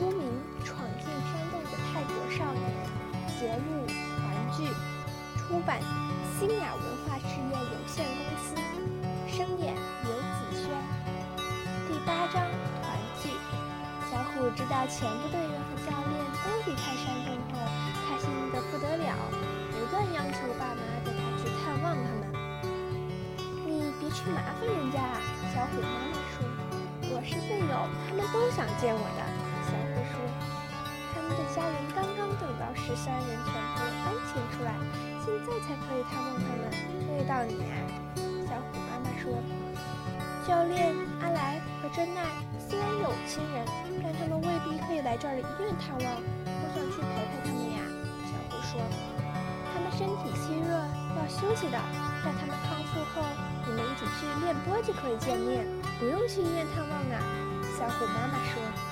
书名《闯进山洞的泰国少年》，节录团聚，出版新雅文化事业有限公司，声演刘子轩。第八章团聚。小虎知道全部队员和教练都离开山洞后，开心得不得了，不断央求爸妈带他去探望他们。你别去麻烦人家啊，小虎妈妈说。我是队友，他们都想见我的。说，他们的家人刚刚等到十三人全部安全出来，现在才可以探望他们。对到你啊，小虎妈妈说，教练阿来和珍奈虽然有亲人，但他们未必可以来这儿的医院探望。我想去陪陪他们呀。小虎说，他们身体虚弱，要休息的。待他们康复后，你们一起去练波就可以见面。不用去医院探望啊，小虎妈妈说。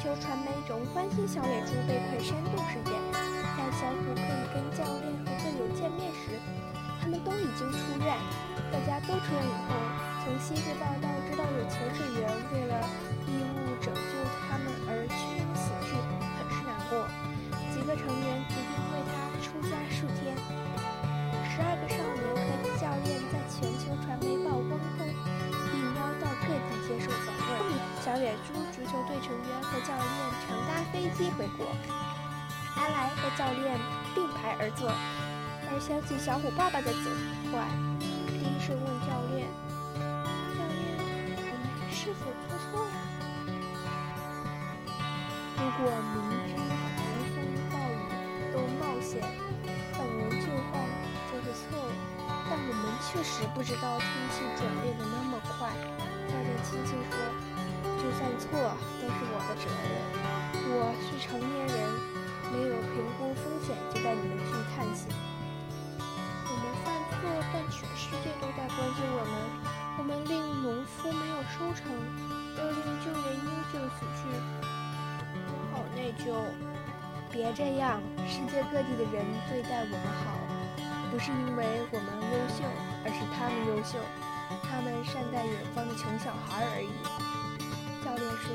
全球传媒仍关心小野猪被困山洞事件，在小虎可以跟教练和队友见面时，他们都已经出院。大家都出院以后，从新闻报道知道有潜水员为了义务拯救他们而屈人死去，很是难过。几个成员决定为他出家数天。十二个少年和教练在全球传媒曝光后。应邀到各地接受访问。小野猪球队成员和教练乘搭飞机回国，阿来和教练并排而坐。而想起小虎爸爸的责怪，低声问教练：“教练，我们是否做错了？如果明知狂风暴雨都冒险等人救换就是错误，但我们确实不知道天气转变的那么快。”教练轻轻说：“犯错，都是我的责任。我是成年人，没有评估风险就带你们去探险。我们犯错，但全世界都在关心我们。我们令农夫没有收成，又令救援英雄死去，我好内疚。别这样，世界各地的人对待我们好，不是因为我们优秀，而是他们优秀。”他们善待远方的穷小孩而已。教练说：“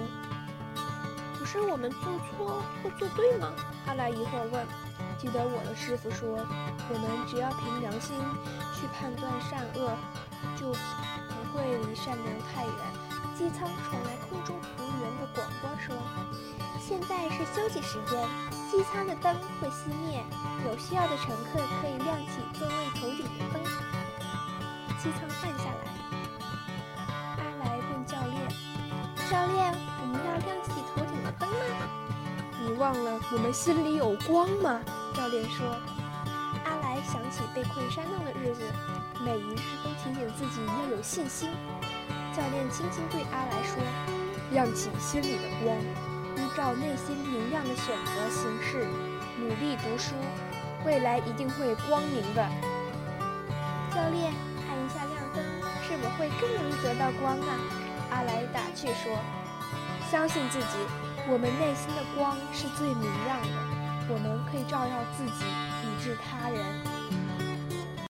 不是我们做错或做对吗？”阿来疑惑问。记得我的师傅说，我们只要凭良心去判断善恶，就不会离善良太远。机舱传来空中服务员的广播说：“现在是休息时间，机舱的灯会熄灭，有需要的乘客可以亮起座位头顶的灯。”机舱暗下来。教练，我们要亮起头顶的灯吗？你忘了我们心里有光吗？教练说。阿来想起被困山洞的日子，每一日都提醒自己要有信心。教练轻轻对阿来说：“亮起心里的光，依照内心明亮的选择行事，努力读书，未来一定会光明的。”教练，按一下亮灯，是否会更容易得到光啊？阿来打趣说：“相信自己，我们内心的光是最明亮的，我们可以照耀自己，以致他人。”